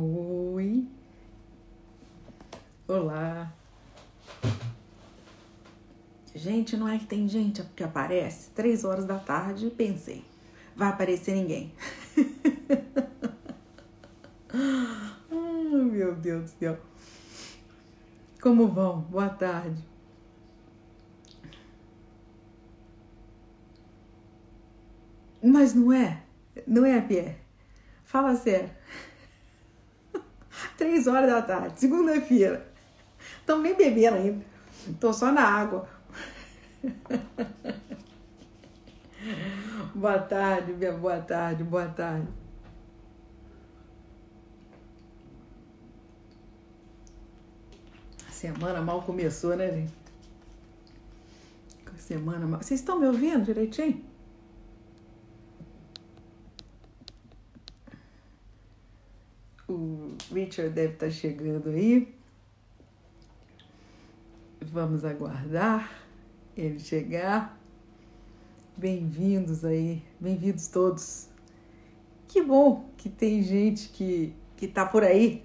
Oi. Olá. Gente, não é que tem gente que aparece três horas da tarde, pensei, vai aparecer ninguém. Ai, meu Deus do céu. Como vão? Boa tarde. Mas não é? Não é, Pierre? Fala sério. Três horas da tarde, segunda-feira. Estão nem bebendo ainda. Tô só na água. boa tarde, minha boa tarde, boa tarde. A semana mal começou, né, gente? Semana mal. Vocês estão me ouvindo direitinho? O Richard deve estar chegando aí. Vamos aguardar ele chegar. Bem-vindos aí, bem-vindos todos. Que bom que tem gente que que tá por aí.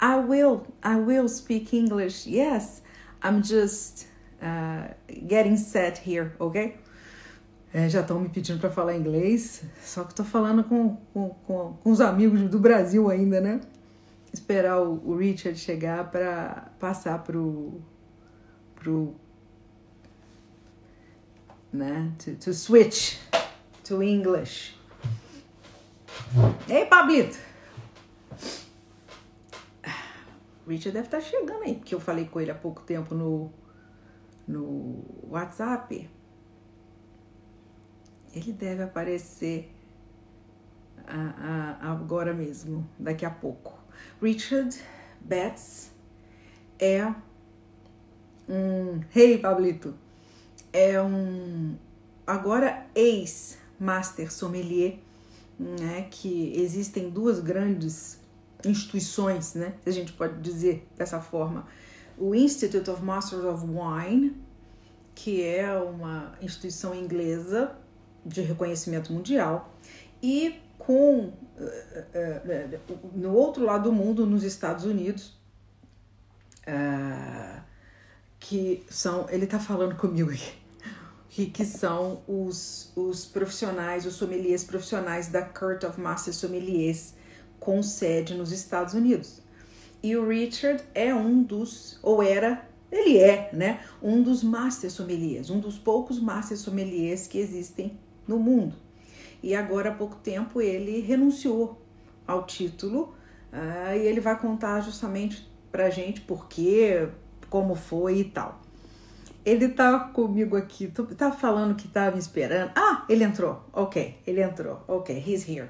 I will, I will speak English. Yes, I'm just uh, getting set here, okay? É, já estão me pedindo para falar inglês, só que estou falando com, com, com, com, os amigos do Brasil ainda, né? Esperar o, o Richard chegar para passar pro, pro né? To, to switch to English. Ei, Pablito! Richard deve estar tá chegando aí, porque eu falei com ele há pouco tempo no, no WhatsApp ele deve aparecer agora mesmo, daqui a pouco. Richard Betts é um. Hey, Pablito! É um. Agora ex-master sommelier, né? Que existem duas grandes instituições, né? A gente pode dizer dessa forma. O Institute of Masters of Wine, que é uma instituição inglesa de reconhecimento mundial e com eh, eh, eh, no outro lado do mundo, nos Estados Unidos, que são, ele está falando comigo aqui, que, que são os, os profissionais, os sommeliers profissionais da Court of Master Sommeliers com sede nos Estados Unidos. E o Richard é um dos, ou era, ele é, né, um dos Master Sommeliers, um dos poucos Master Sommeliers que existem no mundo. E agora há pouco tempo ele renunciou ao título uh, e ele vai contar justamente pra gente por quê, como foi e tal. Ele tá comigo aqui, tá falando que tava me esperando. Ah, ele entrou. Ok, ele entrou. Ok, he's here.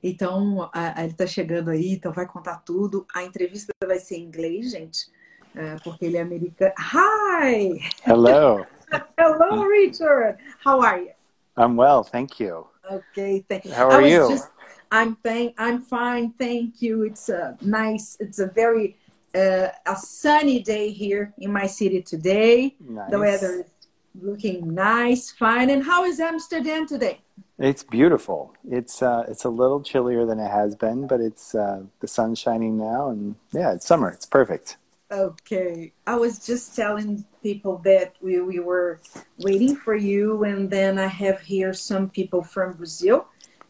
Então, a, a, ele tá chegando aí, então vai contar tudo. A entrevista vai ser em inglês, gente. Uh, porque ele é americano. Hi! Hello. Hello, Richard. How are you? I'm well, thank you. Okay, thank you. How are you? Just, I'm thank I'm fine, thank you. It's a nice. It's a very uh, a sunny day here in my city today. Nice. The weather is looking nice, fine. And how is Amsterdam today? It's beautiful. It's uh, it's a little chillier than it has been, but it's uh, the sun's shining now, and yeah, it's summer. It's perfect. Okay. I was just telling people that we, we were waiting for you, and then I have here some people from Brazil,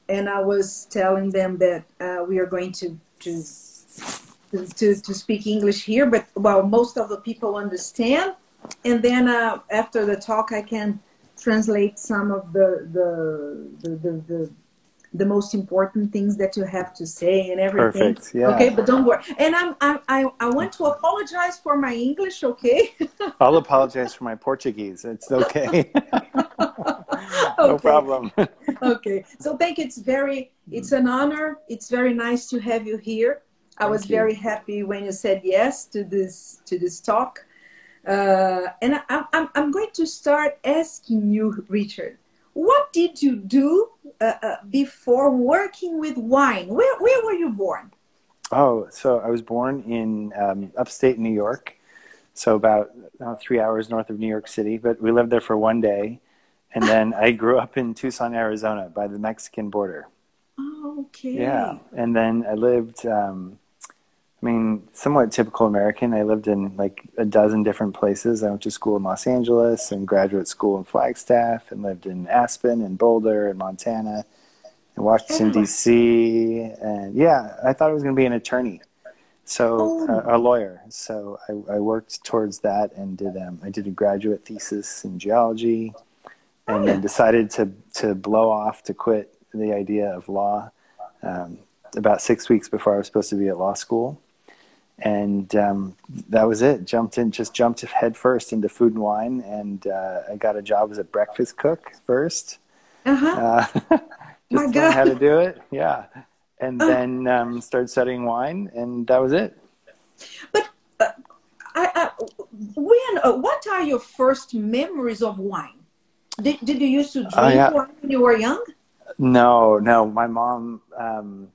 and I was telling them that uh, we are going to, to to to speak English here, but well, most of the people understand, and then uh, after the talk, I can translate some of the the the, the, the the most important things that you have to say and everything. Perfect. Yeah. Okay, but don't worry. And I'm, I, I, I want to apologize for my English. Okay. I'll apologize for my Portuguese. It's okay. no Okay. problem. okay. So thank you. It's very, it's an honor. It's very nice to have you here. I was you. very happy when you said yes to this to this talk. Uh, and I, I'm, I'm going to start asking you, Richard, what did you do uh, uh, before working with wine? Where, where were you born? Oh, so I was born in um, upstate New York, so about uh, three hours north of New York City. But we lived there for one day, and then I grew up in Tucson, Arizona, by the Mexican border. Okay. Yeah, and then I lived. Um, I mean, somewhat typical American. I lived in like a dozen different places. I went to school in Los Angeles and graduate school in Flagstaff, and lived in Aspen and Boulder and Montana, and Washington D.C. And yeah, I thought I was going to be an attorney, so Oh. uh, a lawyer. So I, I worked towards that and did. Um, I did a graduate thesis in geology, and Oh, then decided to to blow off to quit the idea of law um, about six weeks before I was supposed to be at law school. And um, that was it. Jumped in, just jumped head first into food and wine, and uh, I got a job as a breakfast cook first. Uh-huh. Uh, just learned how to do it, yeah. And then um, started studying wine, and that was it. But uh, I, I, when, uh, what are your first memories of wine? Did, did you used to drink Oh, yeah. wine when you were young? No, no. My mom, um,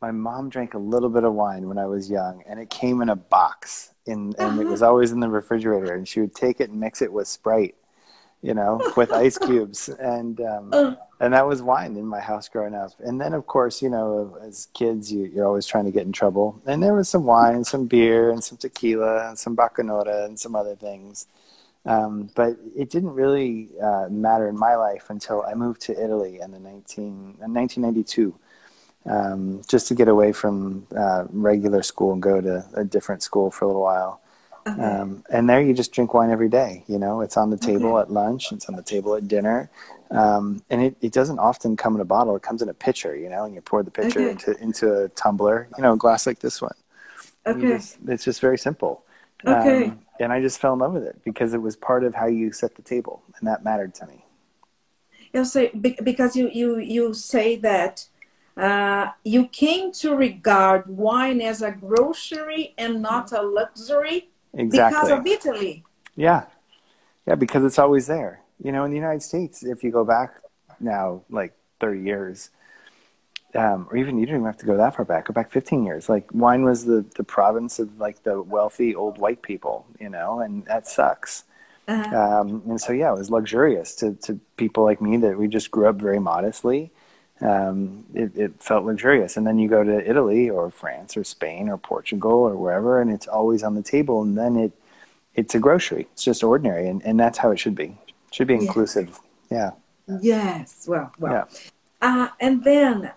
my mom drank a little bit of wine when I was young, and it came in a box, in, and it was always in the refrigerator. And she would take it and mix it with Sprite, you know, with ice cubes, and um, Uh, and that was wine in my house growing up. And then, of course, you know, as kids, you, you're always trying to get in trouble. And there was some wine, some beer, and some tequila, and some bacanora, and some other things. Um, but it didn't really uh, matter in my life until I moved to Italy in the 19, in 1992, um, just to get away from uh, regular school and go to a different school for a little while. okay. Um, and there you just drink wine every day. You know, it's on the table Okay. at lunch, it's on the table at dinner. Um, and it, it doesn't often come in a bottle. It comes in a pitcher, you know, and you pour the pitcher Okay. into, into a tumbler, you know, a glass like this one. Okay. just- it's just very simple. Okay. Um, and I just fell in love with it because it was part of how you set the table, and that mattered to me. You say be- because you you you say that uh, you came to regard wine as a grocery and not a luxury because of Italy. Yeah. Yeah, because it's always there. You know, in the United States, if you go back now, like 30 years, um, or even you don't even have to go that far back, go back 15 years. Like, wine was the, the province of like the wealthy old white people, you know, and that sucks. Uh, Um, and so, yeah, it was luxurious to, to people like me that we just grew up very modestly. Um, it, it felt luxurious. And then you go to Italy or France or Spain or Portugal or wherever, and it's always on the table. And then it, it's a grocery. It's just ordinary. And, and that's how it should be. It should be Yes. inclusive. Yeah. yes. Well, well. Yeah. Uh, and then,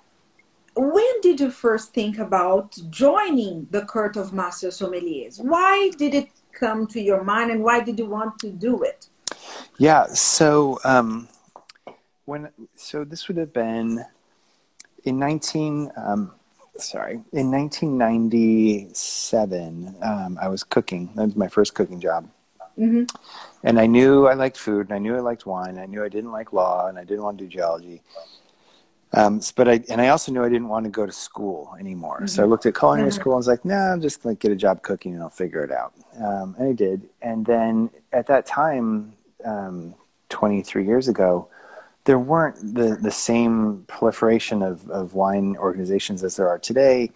when did you first think about joining the court of master sommeliers? Why did it come to your mind, and why did you want to do it? Yeah. So, um, when, so this would have been in 19, um, sorry, in 1997, um, I was cooking. That was my first cooking job. hmm And I knew I liked food, and I knew I liked wine. I knew I didn't like law, and I didn't want to do geology. Um, but I and I also knew I didn't want to go to school anymore. So I looked at culinary Mhm. school and was like, "Nah, I'm just gonna get a job cooking, and I'll figure it out." Um, and I did. And then at that time, um, 23 years ago, there weren't the the same proliferation of of wine organizations as there are today,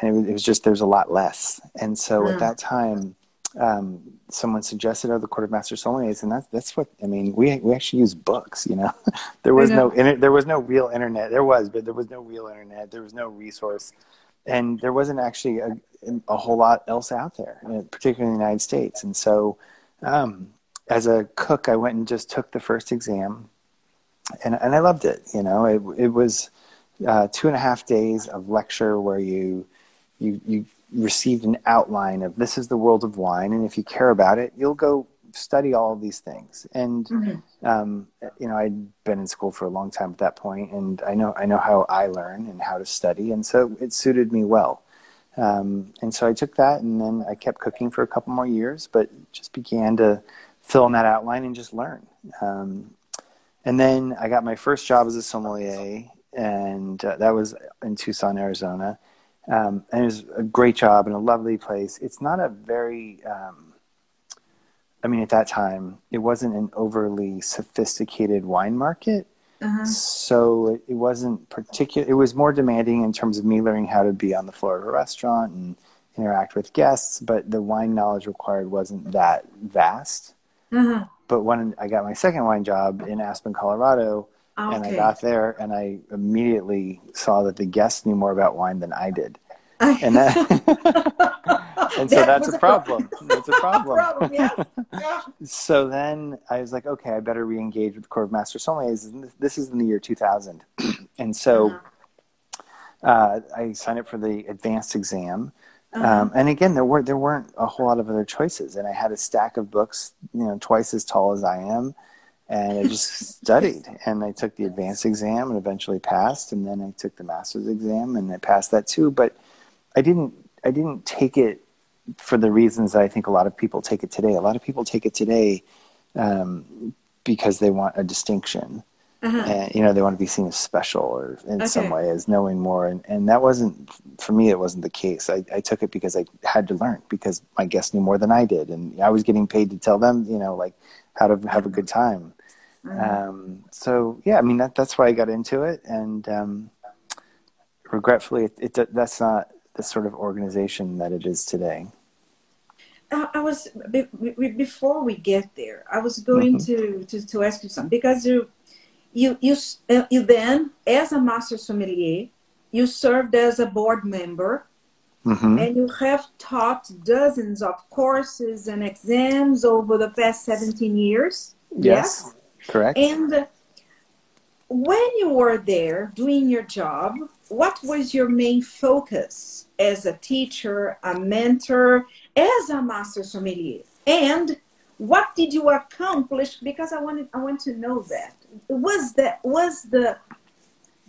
and it was, it was just there's a lot less. And so Mm. at that time, um, someone suggested, "Oh, the Court of Master Sommeliers," and that's that's what I mean. We we actually use books, you know. there was I no inter- there was no real internet. There was, but there was no real internet. There was no resource, and there wasn't actually a, a whole lot else out there, uh, particularly in the United States. And so, um, as a cook, I went and just took the first exam, and and I loved it. You know, it it was uh, two and a half days of lecture where you you you received an outline of this is the world of wine, and if you care about it, you'll go study all of these things. And Mhm. um, you know, I'd been in school for a long time at that point, and I know I know how I learn and how to study, and so it suited me well. Um, and so I took that, and then I kept cooking for a couple more years, but just began to fill in that outline and just learn. Um, and then I got my first job as a sommelier, and uh, that was in Tucson, Arizona. Um, and it was a great job and a lovely place. It's not a very, um, I mean, at that time, it wasn't an overly sophisticated wine market. Uh-huh. So it, wasn't particular. It was more demanding in terms of me learning how to be on the floor of a restaurant and interact with guests. But the wine knowledge required wasn't that vast. Uh-huh. But when I got my second wine job in Aspen, Colorado, okay. and I got there and I immediately saw that the guests knew more about wine than I did. and that, and so that that's a problem. problem. That's a problem. problem yes. yeah. So then I was like, okay, I better re-engage with the Court of Master Sommeliers. This is in the year 2000, and so uh-huh. uh, I signed up for the advanced exam. Uh-huh. Um, and again, there were there weren't a whole lot of other choices, and I had a stack of books, you know, twice as tall as I am, and I just studied. And I took the advanced exam and eventually passed, and then I took the master's exam and I passed that too. But I didn't I didn't take it for the reasons that I think a lot of people take it today. A lot of people take it today um, because they want a distinction. Uh-huh. And you know they want to be seen as special or in okay. some way as knowing more, and, and that wasn't for me. It wasn't the case. I, I took it because I had to learn because my guests knew more than I did, and I was getting paid to tell them, you know, like how to have a good time. Uh-huh. Um, so yeah, I mean that that's why I got into it, and um, regretfully, it, it, that's not the sort of organization that it is today. I was before we get there. I was going mm-hmm. to, to to ask you something because you you you uh, you then as a master sommelier you served as a board member. Mm-hmm. and you have taught dozens of courses and exams over the past 17 years. Yes, yes? correct. And when you were there doing your job what was your main focus as a teacher a mentor as a master sommelier? And what did you accomplish? Because i wanted i want to know that was that was the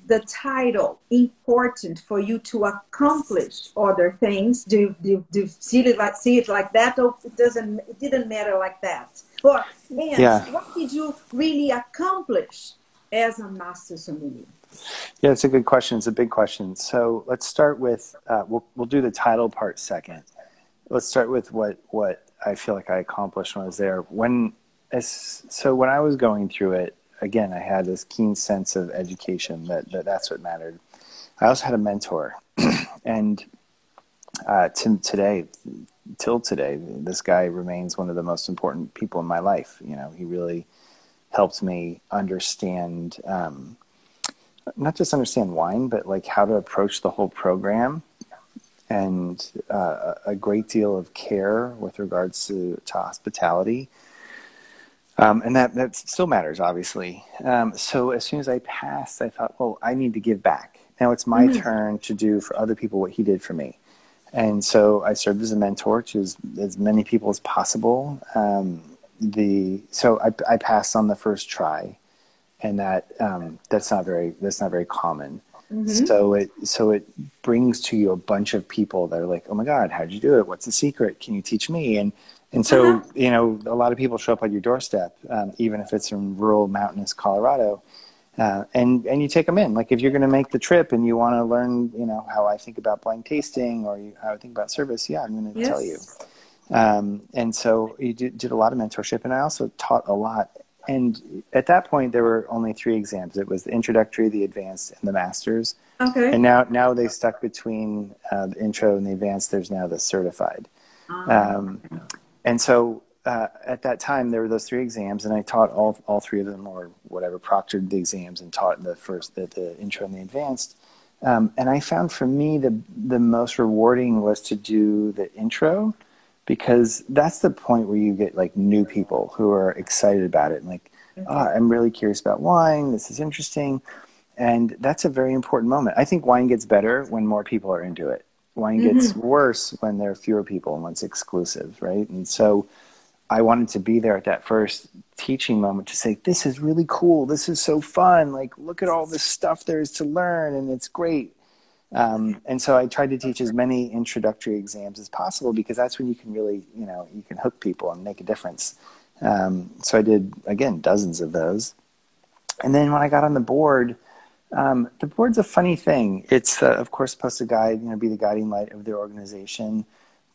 the title important for you to accomplish other things? Do do, do see it like see it like that? Or it doesn't it didn't matter like that? Or yeah. what did you really accomplish as a master sommelier? Yeah it's a good question. It's a big question. So let's start with uh, we'll, we'll do the title part second. Let's start with what what i feel like i accomplished when i was there. When as, so when i was going through it again, I had this keen sense of education that, that that's what mattered. I also had a mentor, and uh, to today, till today, this guy remains one of the most important people in my life. You know, he really helped me understand, um, not just understand wine, but like how to approach the whole program, and uh, a great deal of care with regards to, to hospitality um, and that, that still matters, obviously. Um, so as soon as I passed, I thought, well, I need to give back. Now it's my mm-hmm. turn to do for other people what he did for me. And so I served as a mentor to as, as many people as possible. Um, the so I, I, passed on the first try, and that um, that's not very that's not very common. Mm-hmm. So it so it brings to you a bunch of people that are like, oh my god, how did you do it? What's the secret? Can you teach me? And and so, uh-huh. you know, a lot of people show up on your doorstep, um, even if it's in rural, mountainous Colorado, uh, and and you take them in. Like if you're going to make the trip and you want to learn, you know, how I think about blind tasting or you, how I think about service, yeah, I'm going to yes. tell you. Um, and so you did, did a lot of mentorship, and I also taught a lot. And at that point, there were only three exams. It was the introductory, the advanced, and the masters. Okay. And now now they stuck between uh, the intro and the advanced. There's now the certified. Ah. Um, and so uh, at that time there were those three exams and i taught all, all three of them or whatever proctored the exams and taught the first the, the intro and the advanced. Um, and i found for me the, the most rewarding was to do the intro because that's the point where you get like new people who are excited about it and like oh, i'm really curious about wine. This is interesting. And that's a very important moment. I think wine gets better when more people are into it Wine gets mm-hmm. worse when there are fewer people and when it's exclusive, right? And so I wanted to be there at that first teaching moment to say, this is really cool. This is so fun. Like, look at all this stuff there is to learn, and it's great. Um, and so I tried to teach as many introductory exams as possible because that's when you can really, you know, you can hook people and make a difference. Um, so I did, again, dozens of those. And then when I got on the board, um, the board's a funny thing. It's, uh, of course, supposed to guide, you know, be the guiding light of the organization,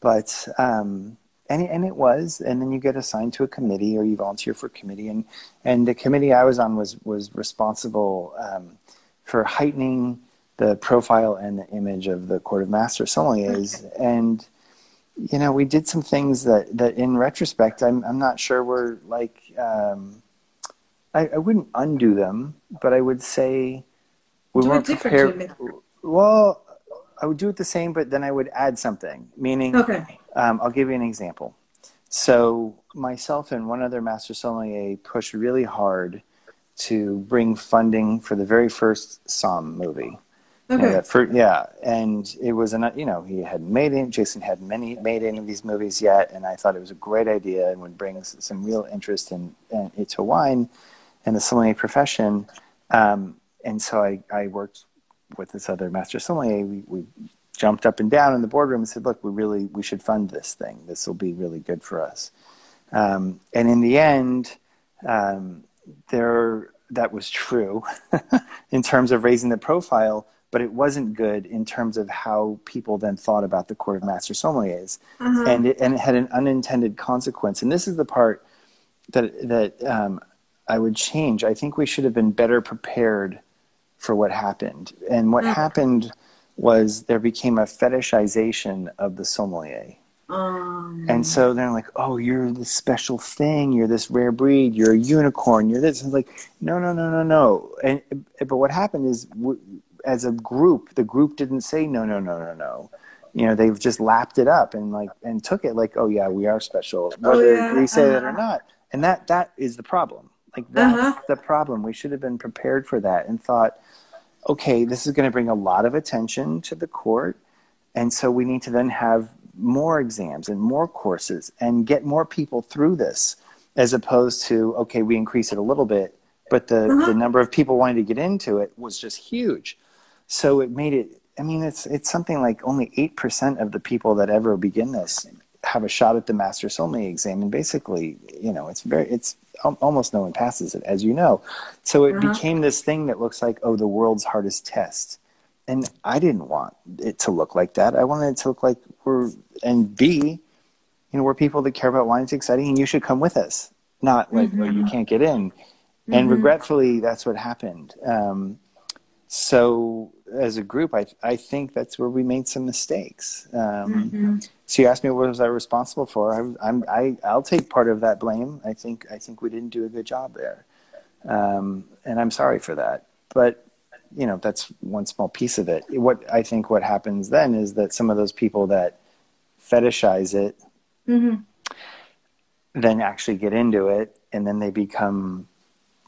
but um, and and it was. And then you get assigned to a committee, or you volunteer for a committee, and and the committee I was on was was responsible um, for heightening the profile and the image of the Court of Master Sommeliers, and you know, we did some things that, that in retrospect, I'm, I'm not sure were like, um, I, I wouldn't undo them, but I would say we Do weren't prepared. Well, I would do it the same, but then I would add something, meaning, Okay. um, I'll give you an example. So myself and one other master sommelier pushed really hard to bring funding for the very first Somm movie. You know, Okay. yeah, and it was an you know he hadn't made it. Jason hadn't many made any of these movies yet, and I thought it was a great idea and would bring some real interest in, in into wine and the sommelier profession. Um, and so I, I worked with this other master sommelier. We, we jumped up and down in the boardroom and said, "Look, we really we should fund this thing. This will be really good for us." Um, and in the end, um, there that was true in terms of raising the profile, but it wasn't good in terms of how people then thought about the court of master sommeliers, Uh-huh. and it, and it had an unintended consequence. And this is the part that that um, I would change. I think we should have been better prepared for what happened, and what Mhm. happened was there became a fetishization of the sommelier. Um, And so they're like, "Oh, you're this special thing. You're this rare breed. You're a unicorn. You're this." And it's like, no, no, no, no, no. And but what happened is, w- as a group, the group didn't say no, no, no, no, no. You know, they've just lapped it up and like and took it like, "Oh yeah, we are special," Oh, whether yeah, we say that or uh-huh. not. And that that is the problem. Like that's Uh-huh. the problem. We should have been prepared for that and thought, okay, this is going to bring a lot of attention to the court. And so we need to then have more exams and more courses and get more people through this as opposed to, okay, we increase it a little bit, but the, Uh-huh. the number of people wanting to get into it was just huge. So it made it, I mean, it's, it's something like only 8% of the people that ever begin this have a shot at the master sommelier exam. And basically, you know, it's very, it's almost no one passes it, as you know. So it Uh-huh. became this thing that looks like, oh, the world's hardest test and I didn't want it to look like that. I wanted it to look like we're and B, you know, we're people that care about wine. It's exciting, and you should come with us. Not like, oh, you can't get in. And Mhm. regretfully, that's what happened. Um, so, as a group, I I think that's where we made some mistakes. Um, Mhm. So you asked me what was I responsible for? I, I'm I I'll take part of that blame. I think I think we didn't do a good job there, um, and I'm sorry for that. But you know that's one small piece of it. What I think what happens then is that some of those people that fetishize it Mhm. then actually get into it, and then they become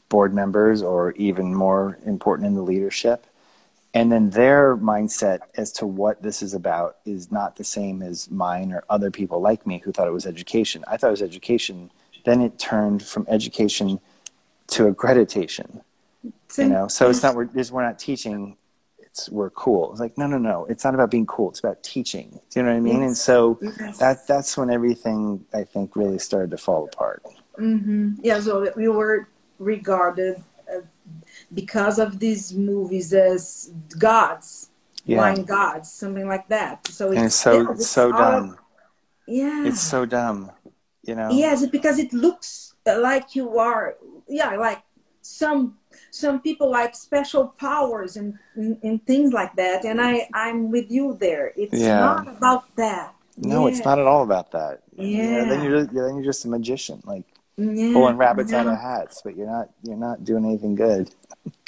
board members or even more important in the leadership. And then their mindset as to what this is about is not the same as mine or other people like me who thought it was education. I thought it was education. Then it turned from education to accreditation. So- You know, so it's not we're just we're not teaching. It's we're cool. It's like no, no, no. It's not about being cool. It's about teaching. Do you know what I mean? And so Yes. that that's when everything I think really started to fall apart. hmm Yeah, so we were regarded because of these movies as gods, Yeah. wine gods, something like that. So and it's so yeah, it's so dumb. yeah, It's so dumb. You know. yes, because it looks like you are. Yeah, like some some people like special powers and, and, and things like that. And I I'm with you there. It's Yeah. not about that. No, it's not at all about that. You know, Yeah. then you're then you're just a magician, like Yeah, pulling rabbits out of hats, but you're not you're not doing anything good.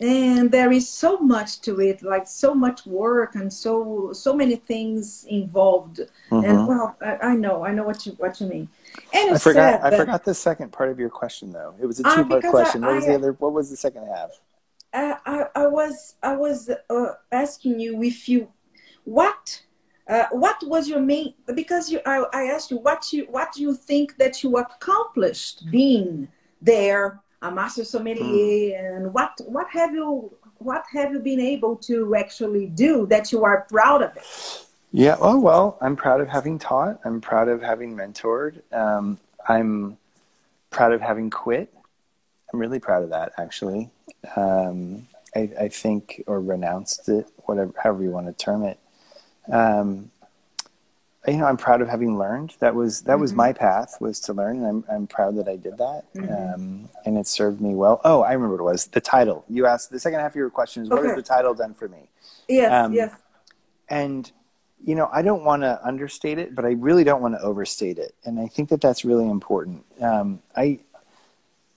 and there is so much to it like so much work and so so many things involved and Mhm. well I, I know i know what you what you mean and I forgot. I forgot the second part of your question, though. It was a Ah, two-part because question. I- what was I- the other? What was the second half? I, I, I was I was uh, asking you if you what uh, what was your main because you I, I asked you what you what do you think that you accomplished being there a master sommelier and what what have you what have you been able to actually do that you are proud of it Yeah. Oh well, I'm proud of having taught. I'm proud of having mentored. Um, I'm proud of having quit. I'm really proud of that, actually. Um, I, I think, or renounced it, whatever, however you want to term it. Um, you know, I'm proud of having learned. That was that was Mhm. my path was to learn, and I'm I'm proud that I did that, Mhm. um, and it served me well. Oh, I remember what it was. The title you asked. The second half of your question is, what has the title done for me? yes Um, yes And you know, I don't want to understate it, but I really don't want to overstate it. And I think that that's really important. Um, I,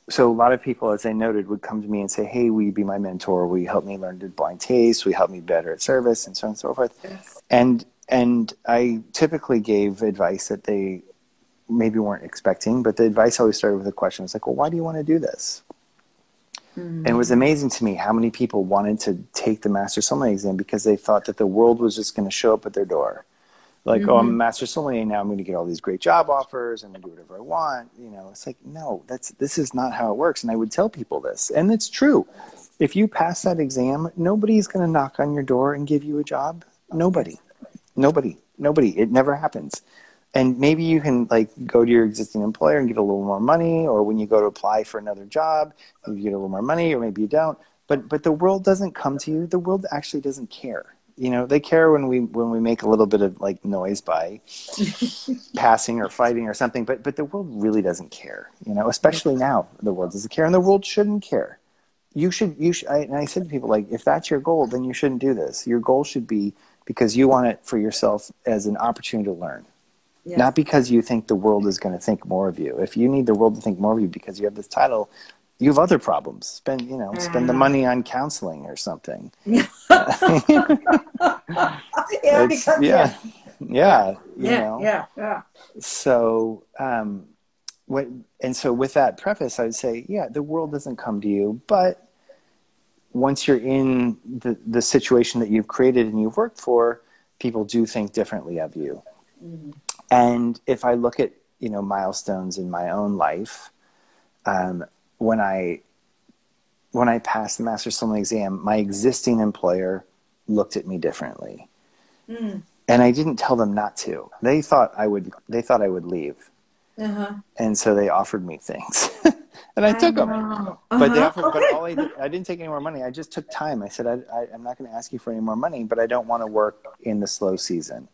so a lot of people, as I noted, would come to me and say, "Hey, will you be my mentor? Will you help me learn to blind taste? Will you help me better at service, and so on and so forth?" Yes. And and I typically gave advice that they maybe weren't expecting, but the advice always started with a question. It's like, "Well, why do you want to do this?" Mm-hmm. And it was amazing to me how many people wanted to take the master sommelier exam because they thought that the world was just going to show up at their door. Like, mm-hmm. oh, I'm a mm-hmm. master sommelier now. I'm going to get all these great job offers. I'm going to do whatever I want. You know, it's like, no, that's this is not how it works. And I would tell people this, and it's true. If you pass that exam, nobody's going to knock on your door and give you a job. Nobody, nobody, nobody. It never happens. And maybe you can like go to your existing employer and get a little more money or when you go to apply for another job you get a little more money or maybe you don't. But but the world doesn't come to you. The world actually doesn't care. You know they care when we when we make a little bit of like noise by passing or fighting or something. But but the world really doesn't care you know especially now the world doesn't care. And the world shouldn't care. You should you should I, and i said to people like if that's your goal then you shouldn't do this. Your goal should be because you want it for yourself as an opportunity to learn Yes. Not because you think the world is going to think more of you. If you need the world to think more of you because you have this title, you have other problems. Spend you know spend the mm. money on counseling or something. yeah, because, yeah, yeah, yeah, know. yeah, yeah. So, um, what, and so with that preface, I would say, yeah, the world doesn't come to you, but once you're in the the situation that you've created and you've worked for, people do think differently of you. Mm-hmm. And if I look at you know milestones in my own life, um, when I when I passed the master's sommelier exam, my existing employer looked at me differently, mm. and I didn't tell them not to. They thought I would. They thought I would leave, uh-huh. and so they offered me things, and I, I took know. them. Uh-huh. But. Okay. But all I did, I didn't take any more money. I just took time. I said I, I, I'm not going to ask you for any more money, but I don't want to work in the slow season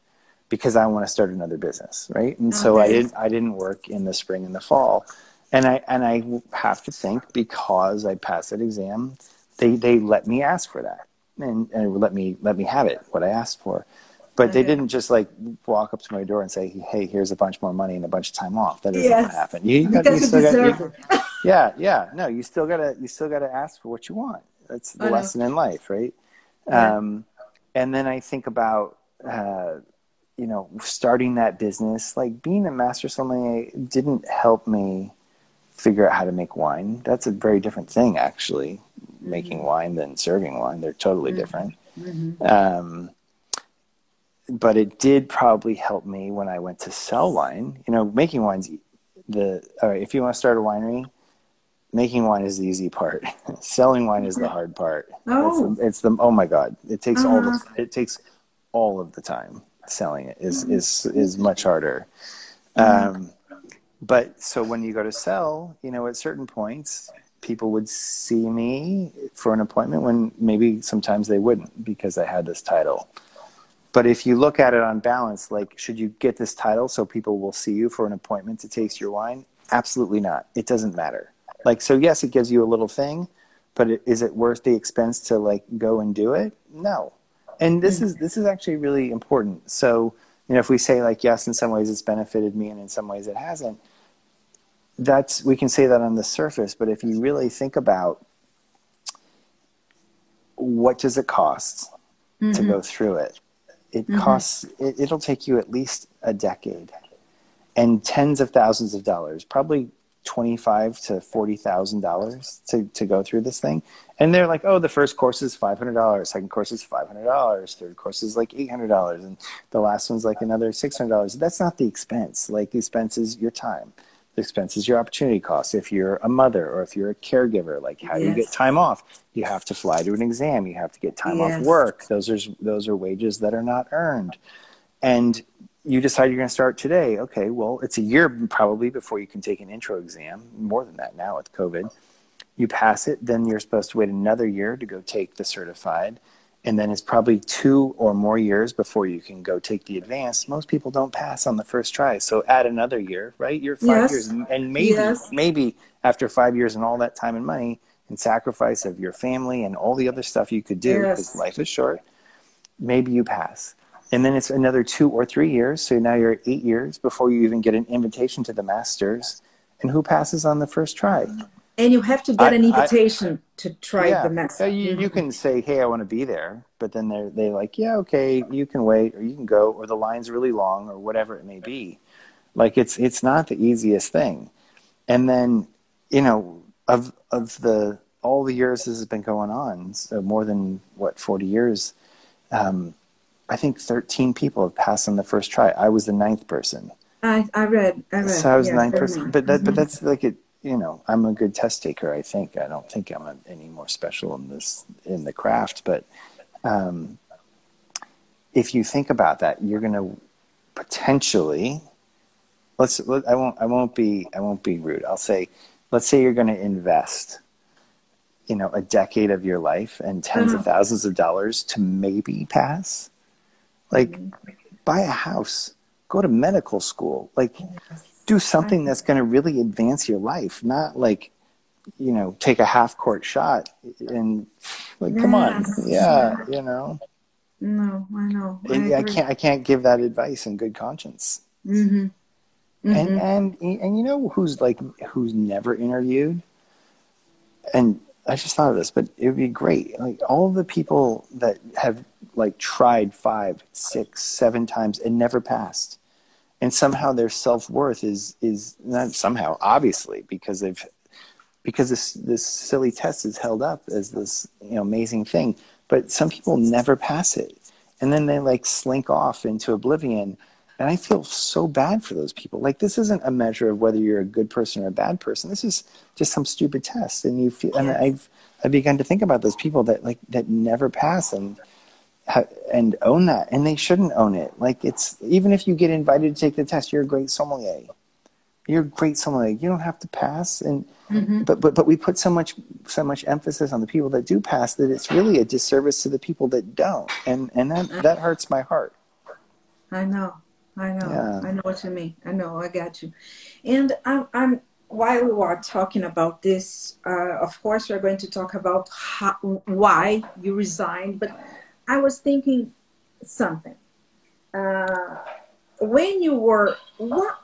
because I want to start another business, right? And so I didn't I didn't work in the spring and the fall, and I and I have to think because I passed that exam, they they let me ask for that and and let me let me have it what I asked for, but they didn't just like walk up to my door and say, hey, here's a bunch more money and a bunch of time off. That doesn't yes. happen. You, you, got, you still got, you, yeah, yeah, no, you still gotta you still gotta ask for what you want. That's the lesson in life, right? Yeah. Um, and then I think about. Uh, you know, starting that business, like being a master sommelier didn't help me figure out how to make wine. That's a very different thing, actually, mm-hmm. making wine than serving wine. They're totally mm-hmm. different. Mm-hmm. Um, but it did probably help me when I went to sell wine. You know, making wine's the, all right, if you want to start a winery, making wine is the easy part. Selling wine is the hard part. Oh. It's, the, it's the oh my god, it takes uh-huh. all the uh-huh. it takes all of the time selling it is is is much harder. Um, but so when you go to sell, you know, at certain points, people would see me for an appointment when maybe sometimes they wouldn't because I had this title. But if you look at it on balance, like, should you get this title so people will see you for an appointment to taste your wine? Absolutely not. It doesn't matter. Like, so yes, it gives you a little thing, but it, is it worth the expense to like go and do it? No and this is this is actually really important so you know if we say like yes in some ways it's benefited me and in some ways it hasn't that's we can say that on the surface but if you really think about what does it cost mm-hmm. to go through it it mm-hmm. costs it, it'll take you at least a decade and tens of thousands of dollars probably twenty-five to forty thousand dollars to to go through this thing, and they're like, oh, the first course is five hundred dollars, second course is five hundred dollars, third course is like eight hundred dollars, and the last one's like another six hundred dollars. That's not the expense. Like the expense is your time. The expense is your opportunity cost. If you're a mother or if you're a caregiver, like how yes. do you get time off? You have to fly to an exam. You have to get time yes. off work. Those are those are wages that are not earned, and you decide you're going to start today. Okay, well, it's a year probably before you can take an intro exam. More than that now with COVID. You pass it, then you're supposed to wait another year to go take the certified. And then it's probably two or more years before you can go take the advanced. Most people don't pass on the first try. So add another year, right? You're five yes. years. And maybe, yes. maybe after five years and all that time and money and sacrifice of your family and all the other stuff you could do, yes. because life is short, maybe you pass and then it's another two or three years. So now you're at eight years before you even get an invitation to the Masters. And who passes on the first try? And you have to get I, an invitation I, to try yeah, the Masters. Yeah, you, you can say, "Hey, I want to be there," but then they're they like, "Yeah, okay, you can wait, or you can go, or the line's really long, or whatever it may be." Like it's it's not the easiest thing. And then you know of of the all the years this has been going on, so more than what forty years. Um, I think 13 people have passed on the first try. I was the ninth person. I, I read. I read. So I was yeah, the ninth person. But that, mm-hmm. but that's like it. You know, I'm a good test taker. I think. I don't think I'm a, any more special in this in the craft. But um, if you think about that, you're going to potentially. Let's. Let, I won't. I won't be. I won't be rude. I'll say. Let's say you're going to invest you know a decade of your life and 10s of mm-hmm. thousands of dollars to maybe pass like, buy a house, go to medical school, like, do something that's going to really advance your life, not like, you know, take a half court shot and like, yes. come on, yeah, you know. No, I know. I, I, can't. I can't give that advice in good conscience. Mm-hmm. Mm-hmm. And and and you know who's like who's never interviewed, and I just thought of this, but it would be great. Like all the people that have like tried five, six, seven times and never passed, and somehow their self worth is is not somehow obviously because they've because this this silly test is held up as this you know amazing thing, but some people never pass it, and then they like slink off into oblivion and I feel so bad for those people. Like this isn't a measure of whether you're a good person or a bad person. This is just some stupid test. And you feel, and I've, I've begun to think about those people that like, that never pass and, and own that. And they shouldn't own it. Like it's, even if you get invited to take the test, you're a great sommelier. You're a great sommelier. You don't have to pass. And, mm-hmm. but, but, but we put so much, so much emphasis on the people that do pass that it's really a disservice to the people that don't. And, and that, that hurts my heart. I know. I know. Yeah. I know what you mean. I know. I got you. And I'm, I'm while we are talking about this, uh, of course, we're going to talk about how, why you resigned. But I was thinking something. Uh, when you were what?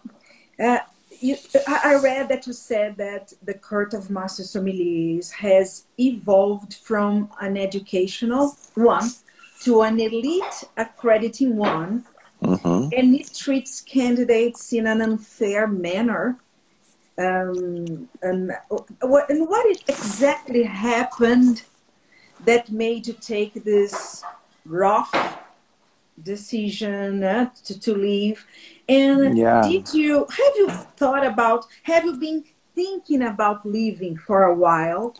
Uh, you, I read that you said that the Court of Master Sommeliers has evolved from an educational one to an elite accrediting one Mm-hmm. And it treats candidates in an unfair manner. Um, and, what, and what exactly happened that made you take this rough decision uh, to, to leave? And yeah. did you have you thought about have you been thinking about leaving for a while?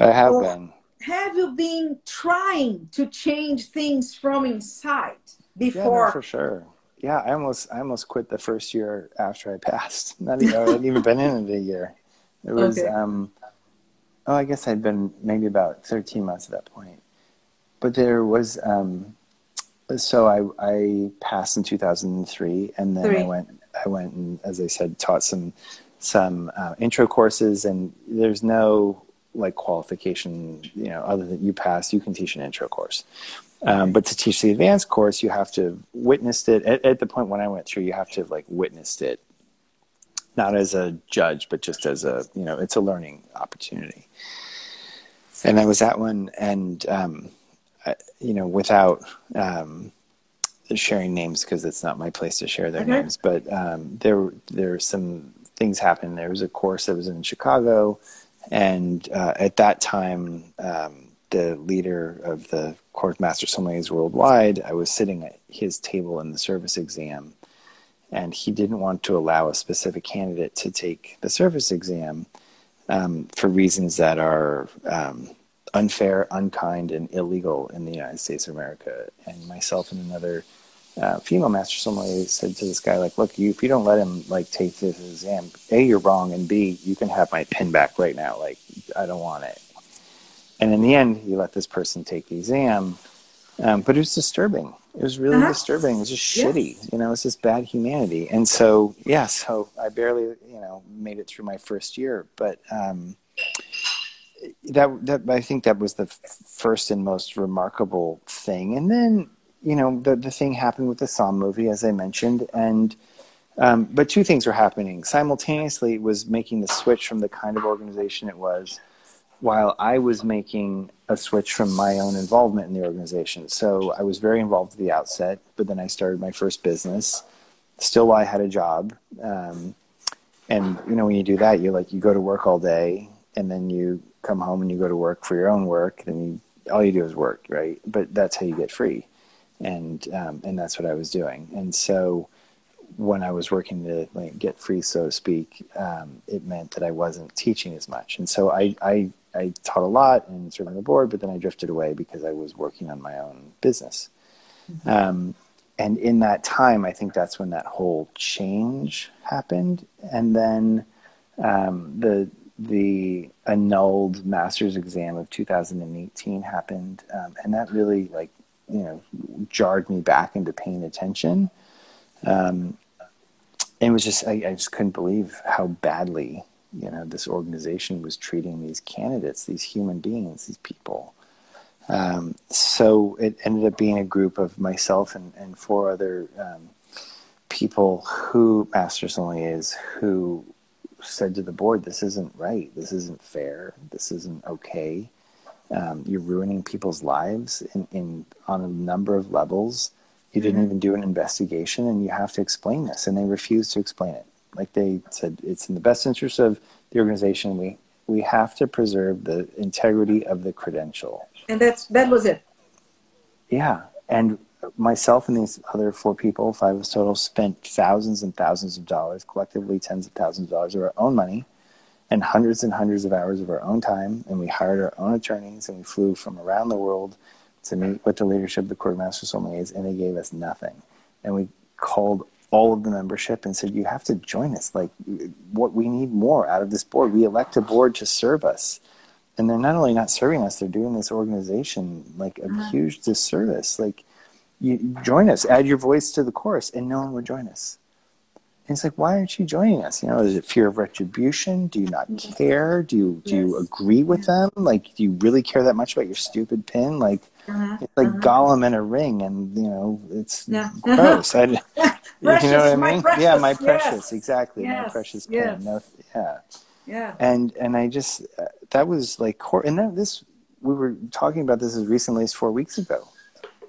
I have been. Have you been trying to change things from inside? Before. Yeah, no, for sure. Yeah, I almost I almost quit the first year after I passed. Not even I hadn't even been in it a year. It was okay. um, oh, I guess I'd been maybe about thirteen months at that point. But there was um, so I I passed in two thousand and three, and then Three. I went I went and as I said taught some some uh, intro courses, and there's no like qualification, you know, other than you pass, you can teach an intro course. Um, but to teach the advanced course, you have to have witnessed it. At, at, the point when I went through, you have to have like witnessed it, not as a judge, but just as a you know, it's a learning opportunity. And I was at one, and um, I, you know, without um, sharing names because it's not my place to share their names, but um, there there were some things happened. There was a course that was in Chicago, and uh, at that time um, the leader of the Court of Master Sommeliers Worldwide, I was sitting at his table in the service exam, and he didn't want to allow a specific candidate to take the service exam um, for reasons that are um, unfair, unkind, and illegal in the United States of America. And myself and another uh, female master sommelier said to this guy, like, look, you, if you don't let him like take this exam, A, you're wrong, and B, you can have my pin back right now. Like, I don't want it. And in the end, he let this person take the exam. Um, but it was disturbing. It was really uh-huh. disturbing. It was just yes. shitty. You know, it's just bad humanity. And so, yeah, so I barely, you know, made it through my first year. But um, that, that I think that was the first and most remarkable thing. And then, you know, the the thing happened with the Somm movie, as I mentioned, and um, but two things were happening simultaneously. It was making the switch from the kind of organization it was, while I was making a switch from my own involvement in the organization. So I was very involved at the outset, but then I started my first business. Still, I had a job, um, and you know, when you do that, you like you go to work all day, and then you come home and you go to work for your own work. Then you all you do is work, right? But that's how you get free, and um, and that's what I was doing. And so when I was working to like, get free, so to speak, um, it meant that I wasn't teaching as much. And so I, I, I taught a lot and served on the board, but then I drifted away because I was working on my own business. Mm-hmm. Um, and in that time, I think that's when that whole change happened. And then um, the the annulled master's exam of 2018 happened, um, and that really like you know jarred me back into paying attention. Um, it was just I, I, just couldn't believe how badly you know this organization was treating these candidates, these human beings, these people. Um, so it ended up being a group of myself and, and four other um, people who Master Sommeliers who said to the board, "This isn't right. This isn't fair. This isn't okay. Um, you're ruining people's lives in, in on a number of levels." You didn't mm-hmm. even do an investigation and you have to explain this. And they refused to explain it. Like they said, it's in the best interest of the organization. We, we have to preserve the integrity of the credential. And that's, that was it. Yeah. And myself and these other four people, five of us total, spent thousands and thousands of dollars, collectively tens of thousands of dollars of our own money and hundreds and hundreds of hours of our own time. And we hired our own attorneys and we flew from around the world to meet with the leadership of the Court of Master Sommeliers, and they gave us nothing. And we called all of the membership and said, "You have to join us. Like, what we need more out of this board. We elect a board to serve us." And they're not only not serving us; they're doing this organization like a uh-huh. huge disservice. Like, you join us, add your voice to the chorus, and no one would join us. And it's like, why aren't you joining us? You know, is it fear of retribution? Do you not care? Do you do yes. you agree with them? Like, do you really care that much about your stupid pin? Like, uh-huh. it's like uh-huh. Gollum in a ring, and you know, it's yeah. gross. I, precious, you know what I mean? Precious, yeah, my precious, yes. exactly, yes. my precious. Yes. No, yeah, yeah. And and I just uh, that was like, core. and then this we were talking about this as recently as four weeks ago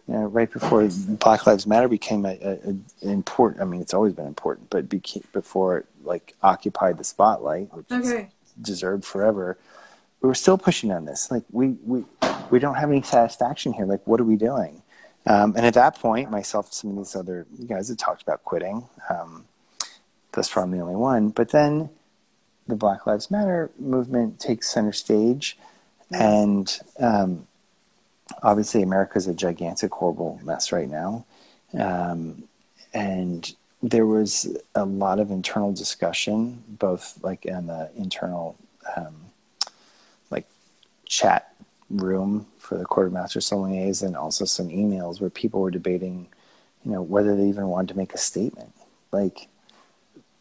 you know, right before Black Lives Matter became a, a, a, important. I mean, it's always been important, but became, before it like occupied the spotlight, which okay. deserved forever. We were still pushing on this. Like we we we don't have any satisfaction here. Like, what are we doing? Um, and at that point, myself some of these other guys had talked about quitting. Um, thus far, I'm the only one. But then the Black Lives Matter movement takes center stage, and um, obviously America's a gigantic, horrible mess right now. Um, and there was a lot of internal discussion, both like in the internal, um, like chat room for the Court of Master Sommeliers, and also some emails where people were debating, you know, whether they even wanted to make a statement. Like,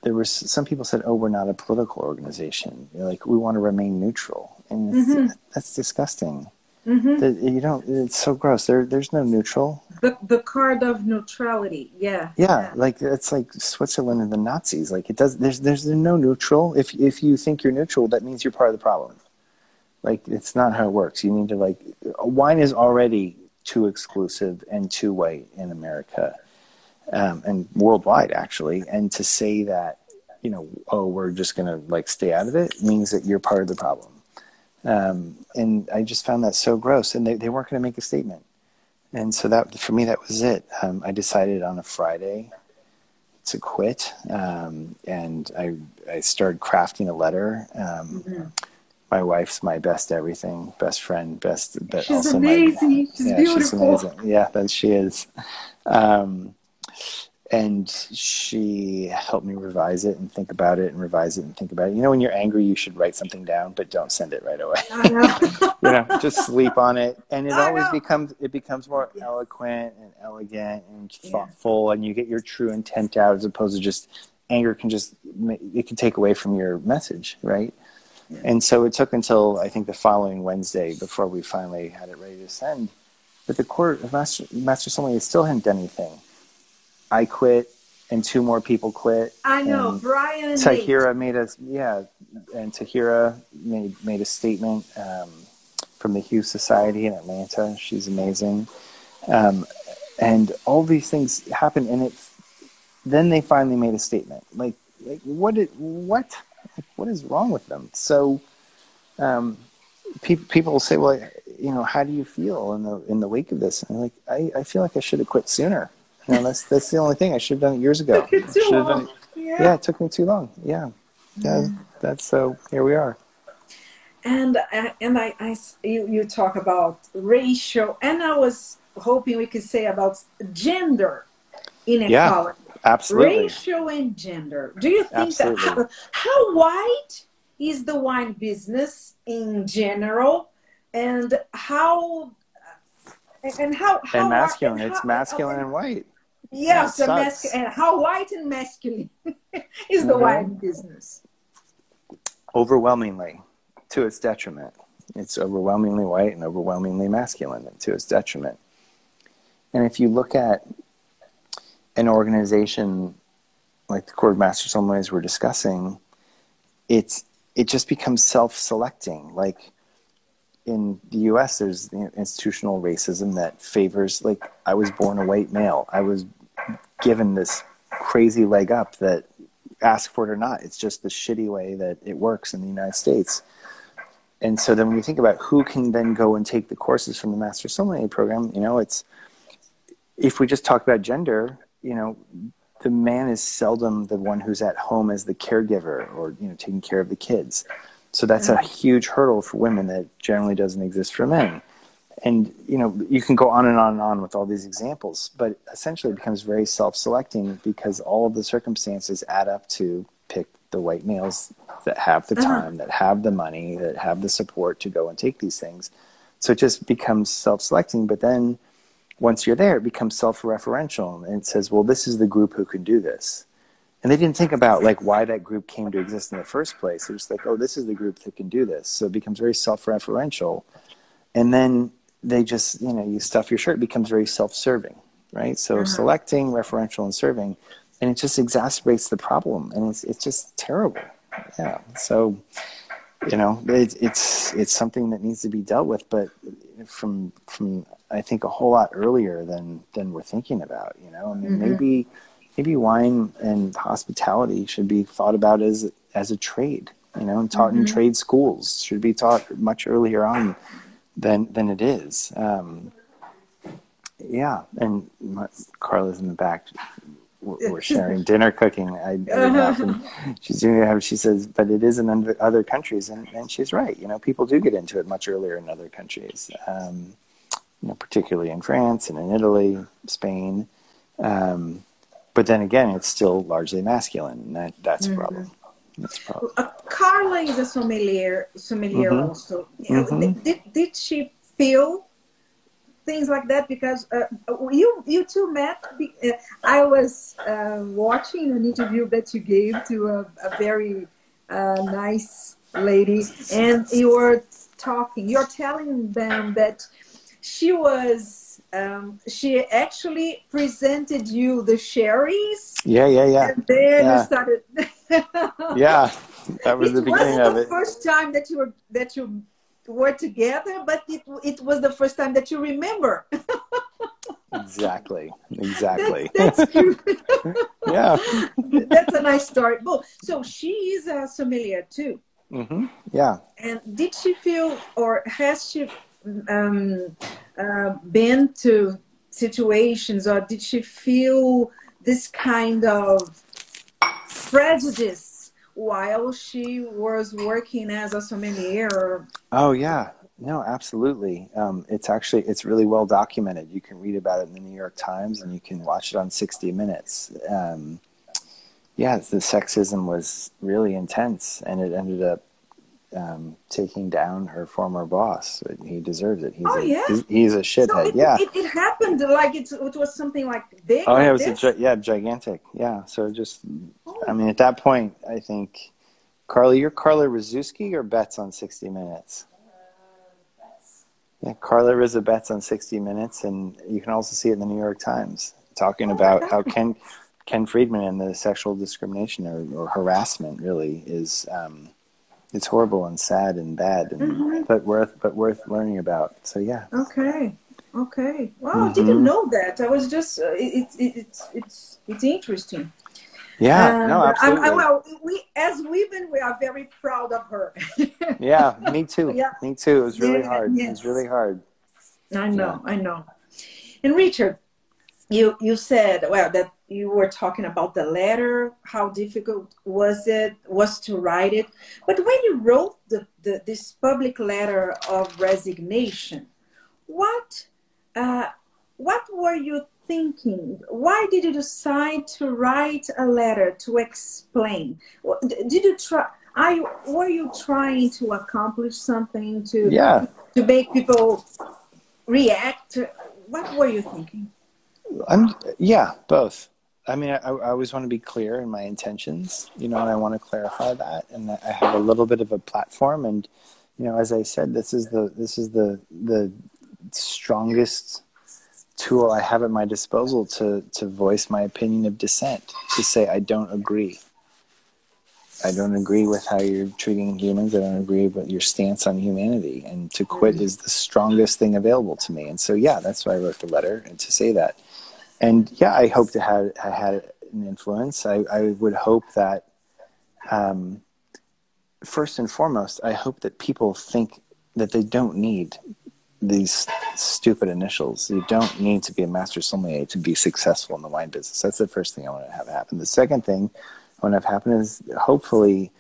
there was some people said, "Oh, we're not a political organization. like, we want to remain neutral," and mm-hmm. that's disgusting. Mm-hmm. The, you don't. It's so gross. There, there's no neutral. The the card of neutrality. Yeah. Yeah, yeah. like it's like Switzerland and the Nazis. Like it does. There's there's no neutral. If if you think you're neutral, that means you're part of the problem. Like it's not how it works. You need to like wine is already too exclusive and too white in America, um, and worldwide actually. And to say that you know, oh, we're just gonna like stay out of it means that you're part of the problem. Um, and I just found that so gross. And they, they weren't to make a statement. And so that for me, that was it. Um, I decided on a Friday to quit. Um, and I, I started crafting a letter. Um, mm-hmm. My wife's my best everything, best friend, best. But she's also amazing. My, she's yeah, beautiful. She's amazing. Yeah, that she is. Um, and she helped me revise it and think about it and revise it and think about it. You know, when you're angry, you should write something down, but don't send it right away. Know. you know, just sleep on it, and it I always know. becomes it becomes more yes. eloquent and elegant and thoughtful, and you get your true intent out as opposed to just anger can just it can take away from your message, right? Yeah. And so it took until I think the following Wednesday before we finally had it ready to send but the court of master master sommelier still hadn't done anything. I quit, and two more people quit. I know Brian and Tahiirah made a yeah, and Tahiirah made made a statement um, from the Hue Society in Atlanta. She's amazing, um, and all these things happen, and it. Then they finally made a statement. Like, like what? Did, what? What is wrong with them? So, um, people people say, well, you know, how do you feel in the in the wake of this? And I'm like, I, I feel like I should have quit sooner. You know, that's that's the only thing I should have done it years ago. Took it too long. Yeah. yeah. it took me too long. Yeah, yeah. Mm. That's so. Here we are. And uh, and I, I you, you talk about racial, and I was hoping we could say about gender inequality. Absolutely. Racial and gender. Do you think absolutely. that how, how white is the wine business in general, and how and how, how and masculine? And how, it's masculine and white. Yes, masculine. And how white and masculine is the mm-hmm. wine business? Overwhelmingly, to its detriment. It's overwhelmingly white and overwhelmingly masculine, to its detriment. And if you look at an organization like the Court of Master Sommeliers we're discussing, it's it just becomes self-selecting. Like in the U.S., there's the institutional racism that favors. Like I was born a white male. I was given this crazy leg up that ask for it or not. It's just the shitty way that it works in the United States. And so then when you think about who can then go and take the courses from the Master Sommelier program, you know, it's if we just talk about gender, you know, the man is seldom the one who's at home as the caregiver or you know taking care of the kids. So that's a huge hurdle for women that generally doesn't exist for men. And you know you can go on and on and on with all these examples, but essentially it becomes very self-selecting because all of the circumstances add up to pick the white males that have the uh-huh. time, that have the money, that have the support to go and take these things. So it just becomes self-selecting. But then once you're there, it becomes self-referential and it says, well, this is the group who can do this. And they didn't think about like why that group came to exist in the first place. It was like, oh, this is the group that can do this. So it becomes very self-referential. And then they just, you know, you stuff your shirt, it becomes very self-serving, right? So uh-huh. selecting, referential, and serving, and it just exacerbates the problem. And it's, it's just terrible. Yeah. So, you know, it, it's, it's something that needs to be dealt with, but from, from I think a whole lot earlier than than we're thinking about. You know, I mean, mm-hmm. maybe maybe wine and hospitality should be thought about as as a trade. You know, and taught mm-hmm. in trade schools should be taught much earlier on than than it is. Um, yeah, and my, Carla's in the back. We're, sharing dinner cooking. I, I she's doing it. She says, but it is in other countries, and, and she's right. You know, people do get into it much earlier in other countries. Um, you know, particularly in France and in Italy, Spain. Um, but then again, it's still largely masculine, and that, that's mm-hmm. a problem. That's a problem. Uh, Carla is a sommelier, sommelier mm-hmm. also. Mm-hmm. Did, did she feel things like that? Because uh, you you two met. Uh, I was uh, watching an interview that you gave to a, a very uh, nice lady, and you were talking. You're telling them that she was um, she actually presented you the sherries. Yeah, yeah, yeah. And then yeah. you started. yeah, that was it the beginning of it. First time that you were that you were together, but it it was the first time that you remember. exactly, exactly. That's, that's cute. yeah, that's a nice story. Well, so she is a sommelier too. Mm-hmm. Yeah. And did she feel, or has she um, uh, been to situations or did she feel this kind of prejudice while she was working as a sommelier? Oh yeah. No absolutely. Um, it's actually it's really well documented. You can read about it in the new york times and you can watch it on 60 minutes. Um, yeah the sexism was really intense and it ended up um, taking down her former boss. He deserves it. He's oh, a, yeah? he's, he's, a shithead. So it, yeah. It, it, happened like it was something like big. Oh, yeah, it was this? a, yeah, gigantic. Yeah. So just, oh. I mean, at that point, I think, Carly, you're Carla Rzeszewski or Betts on 60 Minutes? Yeah, Carla Rizabetz on 60 Minutes, and you can also see it in the New York Times talking oh about how Ken Ken Friedman and the sexual discrimination or, or harassment really is um, it's horrible and sad and bad, and mm-hmm. but worth but worth learning about. So yeah. Okay. Okay. Wow, mm-hmm. I didn't know that. I was just uh, it, it, it's it's it's interesting. Yeah, no, absolutely. I, I, well, we as women, we are very proud of her. yeah, me too. Yeah. me too. It was really yeah, hard. Yes. It was really hard. I know, yeah. I know. And Richard, you you said well that you were talking about the letter. How difficult was it? Was to write it? But when you wrote the, the this public letter of resignation, what uh, what were you thinking? Why did you decide to write a letter to explain? Did you try? Are you, were you trying to accomplish something to yeah. to make people react? What were you thinking? I'm yeah, both. I mean, I, I, always want to be clear in my intentions, you know, and I want to clarify that. And I have a little bit of a platform, and you know, as I said, this is the this is the the strongest tool I have at my disposal to to voice my opinion of dissent, to say I don't agree. I don't agree with how you're treating humans. I don't agree with your stance on humanity. And to quit is the strongest thing available to me. And so, yeah, that's why I wrote the letter and to say that. And yeah, I hope to have I had an influence. I, I would hope that, um, first and foremost, I hope that people think that they don't need these stupid initials. You don't need to be a master sommelier to be successful in the wine business. That's the first thing I want to have happen. The second thing I want to have happen is hopefully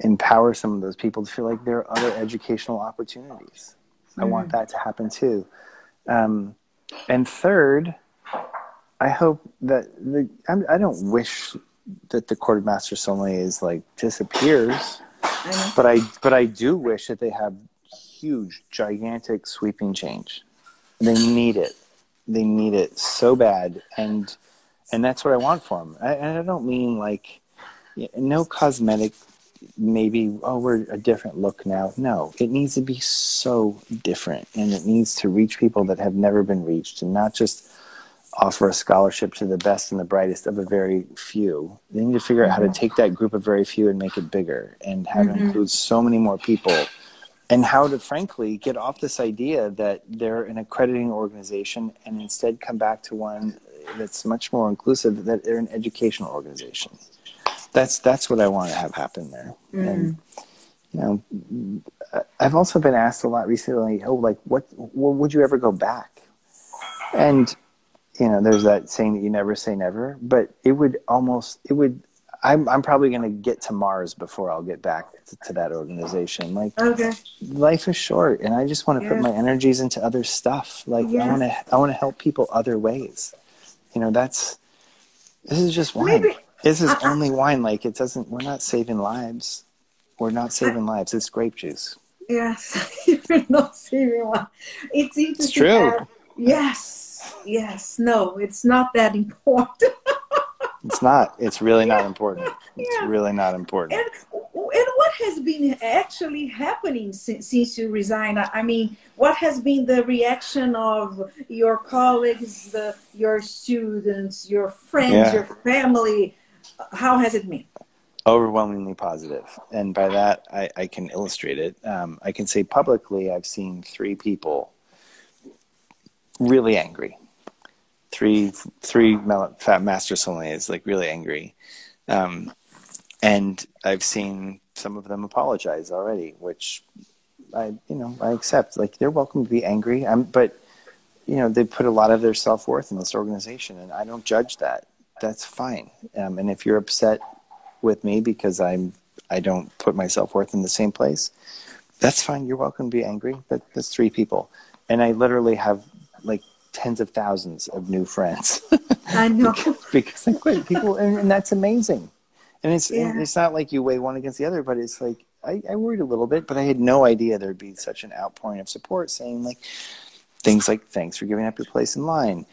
empower some of those people to feel like there are other educational opportunities. Mm-hmm. I want mm. that to happen too. Um, and third, I hope that the I do not wish that the court of master sommeliers like disappears, mm-hmm. but I but I do wish that they have huge, gigantic, sweeping change. They need it. They need it so bad, and and that's what I want for them. I, and I don't mean like no cosmetic. Maybe oh we're a different look now. No, it needs to be so different, and it needs to reach people that have never been reached, and not just offer a scholarship to the best and the brightest of a very few. They need to figure out how to mm-hmm. take that group of very few and make it bigger, and have mm-hmm. it include so many more people and how to frankly get off this idea that they're an accrediting organization and instead come back to one that's much more inclusive that they're an educational organization that's that's what i want to have happen there mm. and you know i've also been asked a lot recently oh like what would you ever go back and you know there's that saying that you never say never but it would almost it would I'm I'm probably going to get to Mars before I'll get back to, to, that organization. Like, okay, life is short, and I just want to yeah. put my energies into other stuff. Like, yeah. I want to I want to help people other ways. You know, that's this is just wine. Maybe. This is only wine. Like, it doesn't. We're not saving lives. We're not saving lives. It's grape juice. Yes, you're not saving lives. It's interesting. It's true. That, yes, yes. No, it's not that important. It's not. It's really yeah. not important. It's yeah. really not important. And, and what has been actually happening since, since you resigned? I mean, what has been the reaction of your colleagues, the, your students, your friends, yeah. your family? How has it been? Overwhelmingly positive. And by that, I, I can illustrate it. Um, I can say publicly, I've seen three people really angry three three fat master sommeliers like really angry, um, and I've seen some of them apologize already, which I you know I accept. Like they're welcome to be angry, I'm, but you know they put a lot of their self worth in this organization, and I don't judge that. That's fine. Um, and if you're upset with me because I'm I don't put my self worth in the same place, that's fine. You're welcome to be angry. But that's three people, and I literally have like tens of thousands of new friends. I know because, I quit people, and, and, that's amazing. And it's yeah. and it's not like you weigh one against the other, but it's like I, I worried a little bit, but I had no idea there'd be such an outpouring of support, saying like things like "Thanks for giving up your place in line."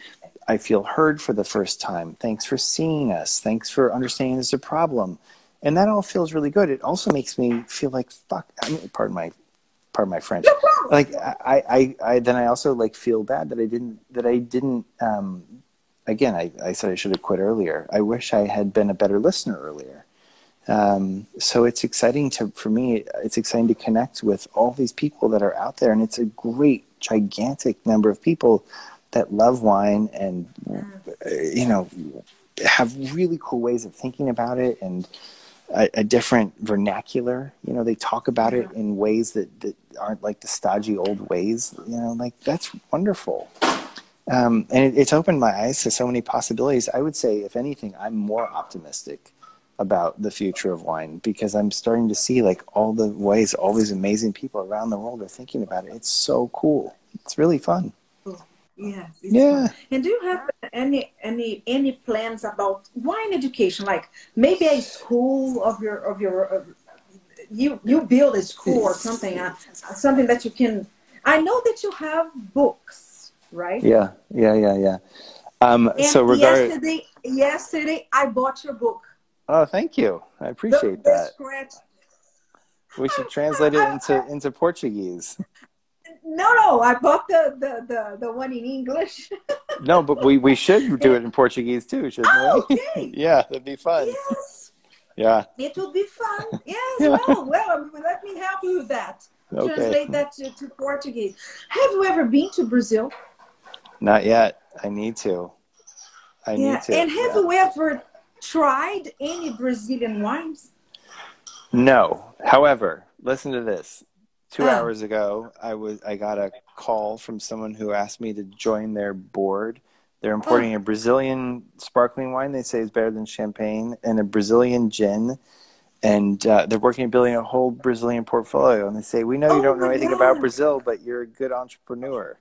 I feel heard for the first time. Thanks for seeing us. Thanks for understanding there's a problem. And that all feels really good. It also makes me feel like fuck. I mean, pardon my pardon my French. Like I, I, I, then I also like feel bad that I didn't, that I didn't, um, again, I, I said I should have quit earlier. I wish I had been a better listener earlier. Um, so it's exciting to, for me, it's exciting to connect with all these people that are out there. And it's a great, gigantic number of people that love wine and, uh, you know, have really cool ways of thinking about it and a, a different vernacular. You know, they talk about it in ways that, that aren't like the stodgy old ways. You know, like that's wonderful. Um, and it, it's opened my eyes to so many possibilities. I would say, if anything, I'm more optimistic about the future of wine because I'm starting to see like all the ways all these amazing people around the world are thinking about it. It's so cool. It's really fun. Yes. Yeah. fun. And do you have any any any plans about wine education? Like maybe a school of your of your uh, you you build a school or something uh, something that you can. I know that you have books, right? Yeah, yeah, yeah, yeah. Um, And so regard. yesterday, yesterday I bought your book. Oh, thank you. I appreciate the that. We should translate it into into Portuguese. No, no, I bought the the the, the one in English. No, but we, we should do it in Portuguese too, shouldn't Oh, we? okay. yeah, that'd be fun. yes, Yeah. it will be fun. Yes, Yeah. well, well, let me help you with that. Okay. Translate that to, to Portuguese. Have you ever been to Brazil? Not yet. I need to. I yeah. need to. And have yeah. you ever tried any Brazilian wines? No. However, listen to this. Two Oh. hours ago, I was I got a call from someone who asked me to join their board. They're importing a Brazilian sparkling wine. They say is better than champagne, and a Brazilian gin. And uh, they're working on building a whole Brazilian portfolio. And they say, "We know you Oh don't know anything God. about Brazil, but you're a good entrepreneur."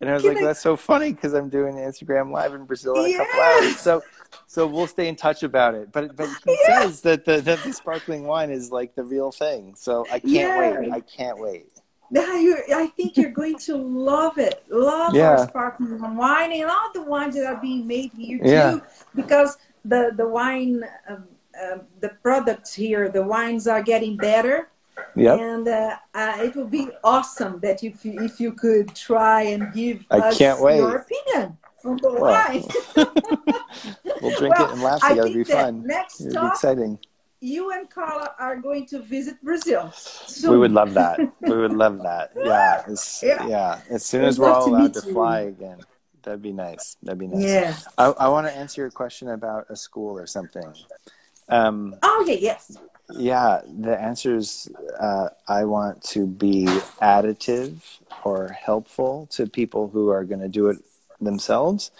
And I was like, I- "That's so funny because I'm doing Instagram live in Brazil in a couple hours." So, so we'll stay in touch about it. But but he Yeah. says that the that the sparkling wine is like the real thing. So I can't Yeah. wait. I can't wait. Yeah, you, I think you're going to love it. Love Yeah. our sparkling wine and all the wines that are being made here Yeah. too, because the the wine, um, um, the products here, the wines are getting better, Yep. and uh, uh, it would be awesome that if you, if you could try and give I us can't wait. your opinion on the Well. We'll drink Well, it and laugh together. It'll be fun. next It'll be exciting. you and Carla are going to visit Brazil. Soon. We would love that. We would love that. Yeah. As, Yeah. yeah. As soon as we're all allowed to you. fly again, that'd be nice. That'd be nice. Yeah. I, I want to answer your question about a school or something. Um, Oh yeah. Yes. yeah, the answer is uh, I want to be additive or helpful to people who are going to do it themselves,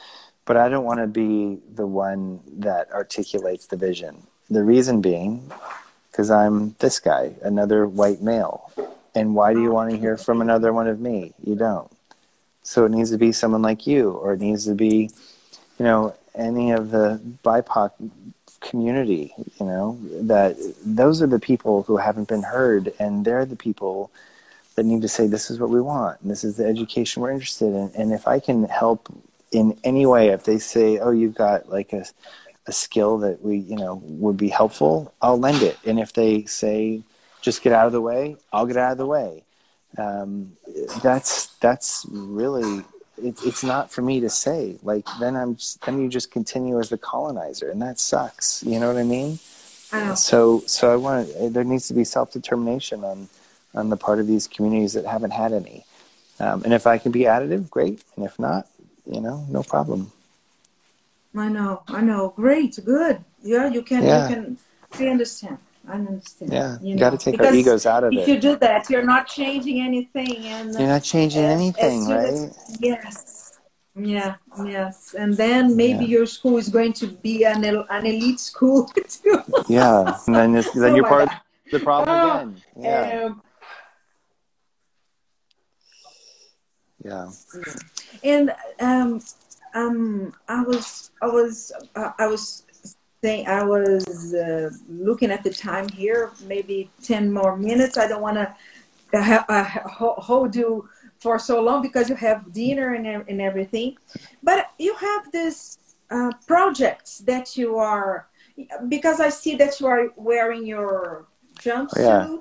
but I don't want to be the one that articulates the vision. The reason being, because I'm this guy, another white male. And why do you want to hear from another one of me? You don't. So it needs to be someone like you, or it needs to be, you know, any of the BIPOC community, you know, that those are the people who haven't been heard, and they're the people that need to say, this is what we want, and this is the education we're interested in. And if I can help in any way, if they say, oh, you've got like a, a skill that we, you know, would be helpful, I'll lend it. And if they say, just get out of the way, I'll get out of the way. Um, that's that's really it, it's not for me to say. Like then I'm just, then you just continue as the colonizer, and that sucks. You know what I mean? I. So so I want there needs to be self determination on on the part of these communities that haven't had any. Um, and if I can be additive, great. And if not, you know, no problem. I know, I know. Great, good. Yeah, you can, Yeah. you can. I understand. I understand. Yeah, you you got to take our egos out of If it. If you do that, you're not changing anything, and You're not changing as- anything, as right? as- yes, yeah, yes. And then maybe Yeah. your school is going to be an el- an elite school too. Yeah, and then it's, then Oh you're part of the problem Oh, again. Yeah, Um, yeah. and um, um, I was, I was, uh, I was saying, I was uh, looking at the time here, maybe ten more minutes. I don't want to uh, hold you for so long because you have dinner and and everything, but you have this uh, projects that you are because I see that you are wearing your jumpsuit. Yeah.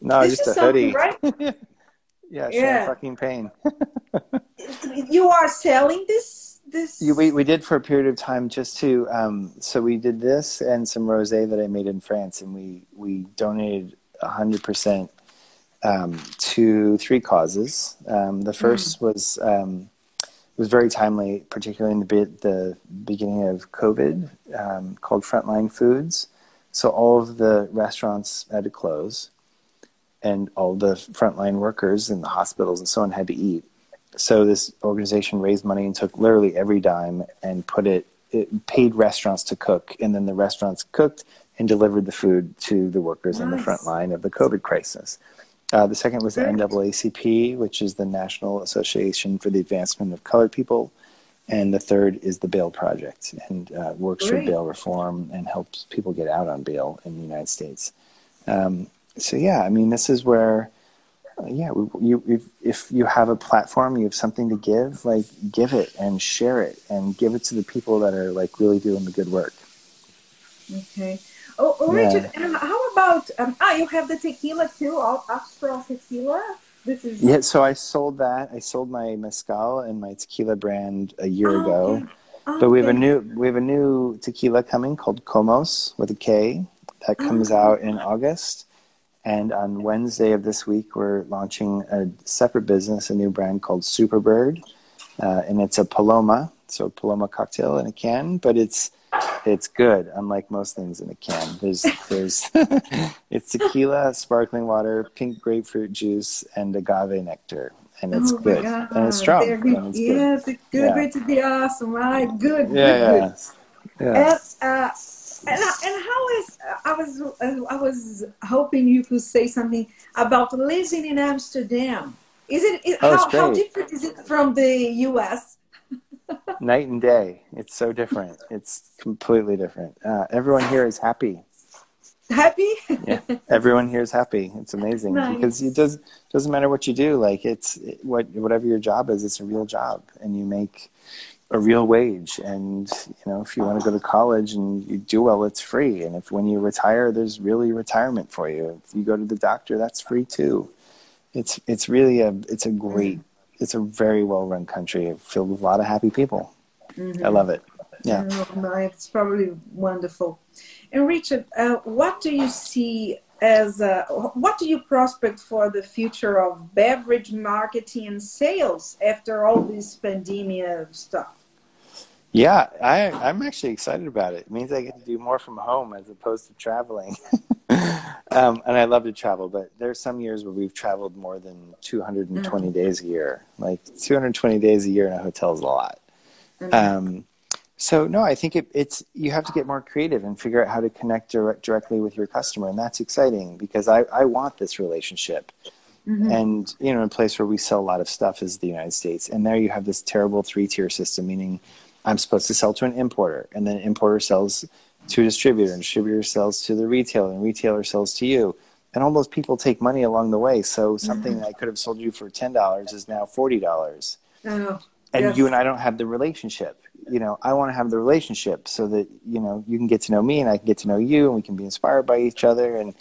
No, this just is a hoodie. right? Yeah, Yeah. fucking pain. You are selling this this You, we, we did for a period of time just to um, so we did this and some rosé that I made in France, and we we donated hundred percent um, to three causes. Um, the first was um, was very timely, particularly in the bit the beginning of COVID, um, called Frontline Foods. So all of the restaurants had to close, and all the frontline workers in the hospitals and so on had to eat. So this organization raised money and took literally every dime and put it, it paid restaurants to cook, and then the restaurants cooked and delivered the food to the workers on the front line of the COVID crisis. Uh, the second was the NAACP, which is the National Association for the Advancement of Colored People, and the third is the Bail Project, and uh, works for bail reform and helps people get out on bail in the United States. Um, so yeah, I mean, this is where, yeah, you if, if you have a platform, you have something to give, like give it and share it and give it to the people that are like really doing the good work. Okay. Oh, oh Yeah. Richard, how about um, ah? You have the tequila too, Astral tequila. This is Yeah, so I sold that. I sold my mezcal and my tequila brand a year Oh, ago. okay. But we have a new we have a new tequila coming called Komos with a K that comes Oh. out in August. And on Wednesday of this week, we're launching a separate business, a new brand called Superbird, uh, and it's a Paloma, so Paloma cocktail in a can, but it's it's good, unlike most things in a can. There's there's it's tequila, sparkling water, pink grapefruit juice, and agave nectar, and it's oh good God. and it's strong. Good. and it's good. yes, it's good. Yeah. Going to be awesome. Right? Good. Yeah, good, good. yeah, yeah. And, uh, and, and how is I was I was hoping you could say something about living in Amsterdam. Is it is, Oh, how, how different is it from the U.S.? night and day. It's so different. It's completely different. Uh, everyone here is happy. Happy? Yeah, everyone here is happy. It's amazing Nice. because it does doesn't matter what you do. Like it's it, what whatever your job is, it's a real job, and you make a real wage. And you know, if you want to go to college and you do well, it's free. And if when you retire, there's really retirement for you. If you go to the doctor, that's free too. It's it's really a it's a great it's a very well run country filled with a lot of happy people. I love it. Yeah. Oh, it's probably wonderful. And Richard, uh, what do you see as uh, what do you prospect for the future of beverage marketing and sales after all this pandemic stuff? Yeah, I, I'm actually excited about it. It means I get to do more from home as opposed to traveling. um, and I love to travel, but there's some years where we've traveled more than 220 days a year. Like 220 days a year in a hotel is a lot. Um, so no, I think it, it's you have to get more creative and figure out how to connect direct, directly with your customer, and that's exciting because I, I want this relationship. And you know, a place where we sell a lot of stuff is the United States, and there you have this terrible three tier system, meaning I'm supposed to sell to an importer, and then importer sells to a distributor, and distributor sells to the retailer, and retailer sells to you. And all those people take money along the way. So something that I could have sold you for ten dollars is now forty dollars Oh, and yes. you and I don't have the relationship. You know, I want to have the relationship so that you know you can get to know me and I can get to know you, and we can be inspired by each other. And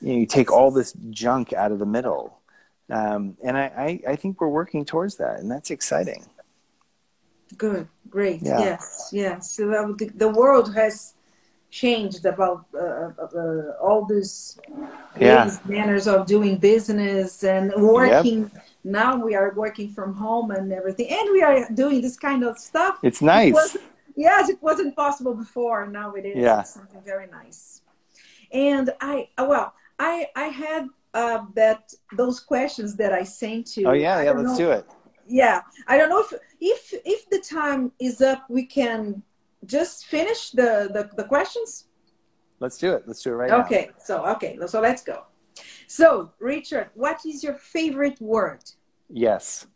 you, know, you take all this junk out of the middle, um, and I, I, I think we're working towards that, and that's exciting. Good, great. Yeah. Yes, yes. So uh, the, the world has changed about uh, uh, all these Yeah. manners of doing business and working. Now we are working from home and everything, and we are doing this kind of stuff. It's It nice. wasn't- yes, it wasn't possible before. Now it is. Yeah. Something very nice. And I, uh, well, I, I had uh, that those questions that I sent to. Oh yeah, yeah. Let's know- do it. Yeah i don't know if if if the time is up we can just finish the the, the questions Let's do it. Let's do it right now. okay so okay so let's go so richard what is your favorite word Yes.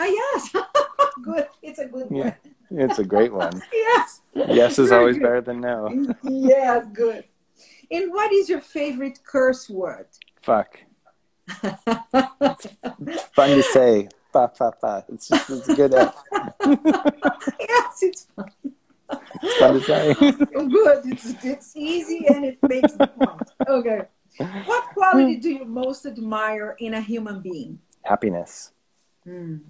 ah yes good it's a good Yeah. word It's a great one. yes Yes is Very always good. better than no. yeah good and what is your favorite curse word Fuck. Fun to say. Fa fa fa. It's just it's a good. F. yes it's fun. It's fun to say. good it's, it's easy and it makes the point okay what quality do you most admire in a human being happiness. Mm,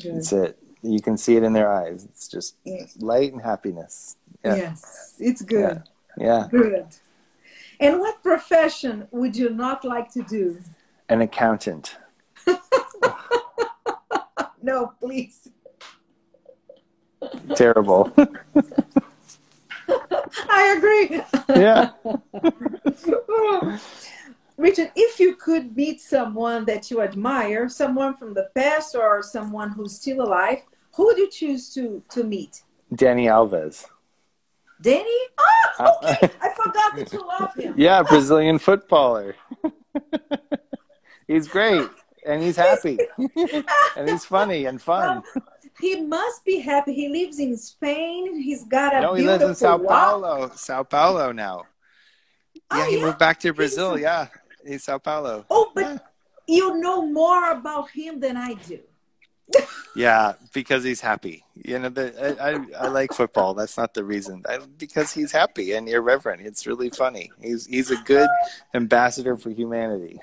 good. That's it. You can see it in their eyes. It's just Yes. light and happiness. Yeah. Yes, it's good. Yeah. Good. And what profession would you not like to do? An accountant. No, please. Terrible. I agree. yeah. Richard, if you could meet someone that you admire, someone from the past or someone who's still alive, who would you choose to, to meet? Dani Alves. Danny? Ah, okay. I forgot that you love him. Yeah, Brazilian footballer. he's great and he's happy. and he's funny and fun. He must be happy. He lives in Spain. He's got a No, he beautiful lives in Sao walk. Paulo. Sao Paulo now. Oh, yeah, Oh, he yeah? moved back to Brazil. from- Yeah, he's Sao Paulo. Oh, but Yeah. you know more about him than I do. Yeah, because he's happy. You know, the, I, I I like football. That's not the reason. I, because he's happy and irreverent. It's really funny. He's he's a good ambassador for humanity.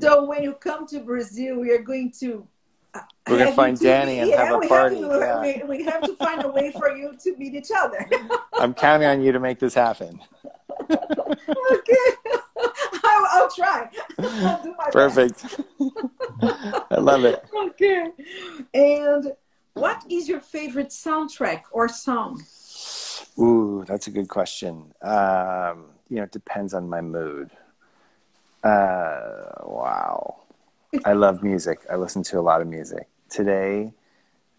So when you come to Brazil, we are going to. We're gonna find to- Dani and have a we party, Have to, yeah. we, we have to find a way for you to meet each other. I'm counting on you to make this happen. okay, I'll, I'll try. I'll do my Perfect. I love it. Okay. And what is your favorite soundtrack or song? Ooh, that's a good question. Um, you know, it depends on my mood. Uh, wow. I love music. I listen to a lot of music. Today,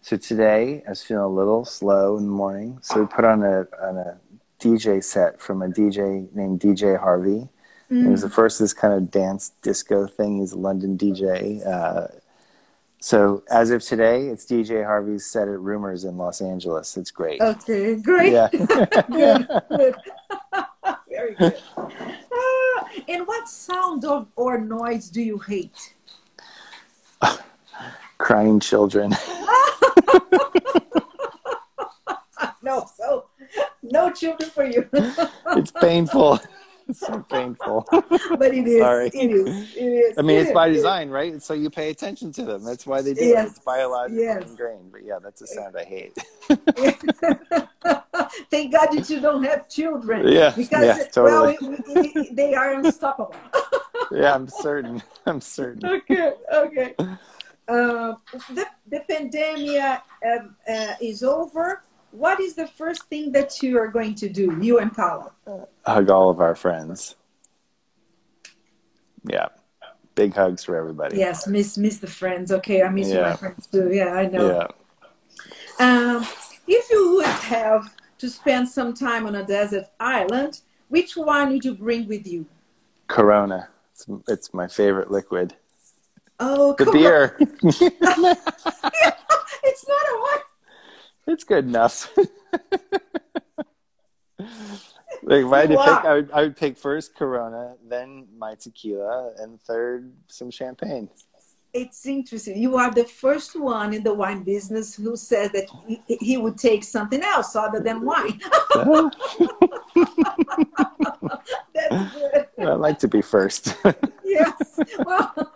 so today I was feeling a little slow in the morning, so we put on a on a DJ set from a DJ named DJ Harvey. It was the first of this kind of dance disco thing. He's a London DJ. Uh, so as of today, it's DJ Harvey's set at Rumors in Los Angeles. It's great. Okay, great. Yeah. good, good. Very good. And what sound of, or noise do you hate? Crying children. No, so no children for you. it's painful. It's so painful. but it is. Sorry. It is. It is. I mean, it it's is. by design, right? So you pay attention to them. That's why they do Yes. it. It's biologically Yes. ingrained. But yeah, that's a sound I hate. Thank God that you don't have children. Yeah, Because yeah, well, totally. it- it- it- they are unstoppable. yeah, I'm certain. I'm certain. okay. Okay. Uh, the the pandemic uh, uh, is over. What is the first thing that you are going to do, you and Carla? Hug all of our friends. Yeah. Big hugs for everybody. Yes, miss miss the friends. Okay, I miss my Yeah. friends too. Yeah, I know. Yeah. Um, if you would have to spend some time on a desert island, which one would you bring with you? Corona. It's, it's my favorite liquid. Oh, The beer. It's not a what? It's good enough. like if I had to pick. I would, I would pick first Corona, then my tequila, and third some champagne. It's interesting. You are the first one in the wine business who says that he, he would take something else other than wine. That's good. I like to be first. yes. Well,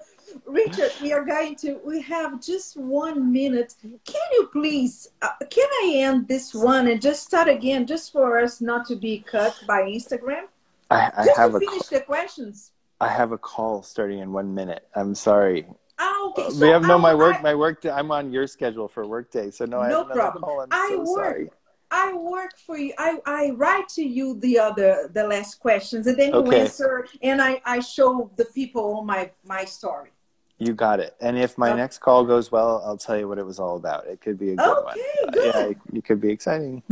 Richard, we are going to, we have just one minute. Can you please, uh, can I end this one and just start again, just for us not to be cut by Instagram? I, I Just have to a finish the questions. I have a call starting in one minute. I'm sorry. Ah, okay. we have no I- my work I- my work day. I'm on your schedule for work day, so no, I No have problem. call. I'm I so work- sorry. I work for you. I, I write to you the other the last questions, and then you answer, and I, I show the people my my story. You got it. And if my Okay. next call goes well, I'll tell you what it was all about. It could be a good one. Okay, Uh, good. yeah, it, it could be exciting.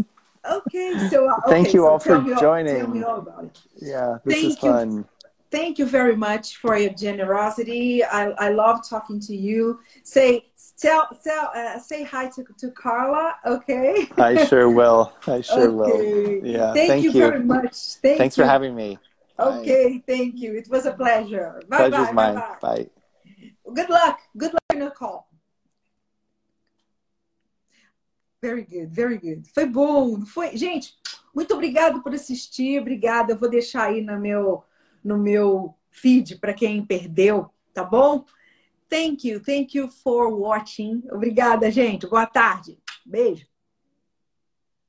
Okay, so uh, Thank you so all for all- joining. Tell me all about it. Yeah, this is Thank you. fun. Thank you very much for your generosity. I, I love talking to you. Say tell tell uh, say hi to, to Carla. Okay. I sure will. I sure okay. will. Yeah. Thank, thank you, you. very much. Thank Thanks you. for having me. Bye. Okay, thank you. It was a pleasure. Bye Pleasure's bye. mine. Bye Bye. bye. Good luck. Good luck your call. Very good, very good. Foi bom, foi. Gente, muito obrigado por assistir. Obrigada. Eu vou deixar aí no meu no meu feed para quem perdeu, tá bom? thank you, thank you for watching. Obrigada, gente. Boa tarde. Beijo.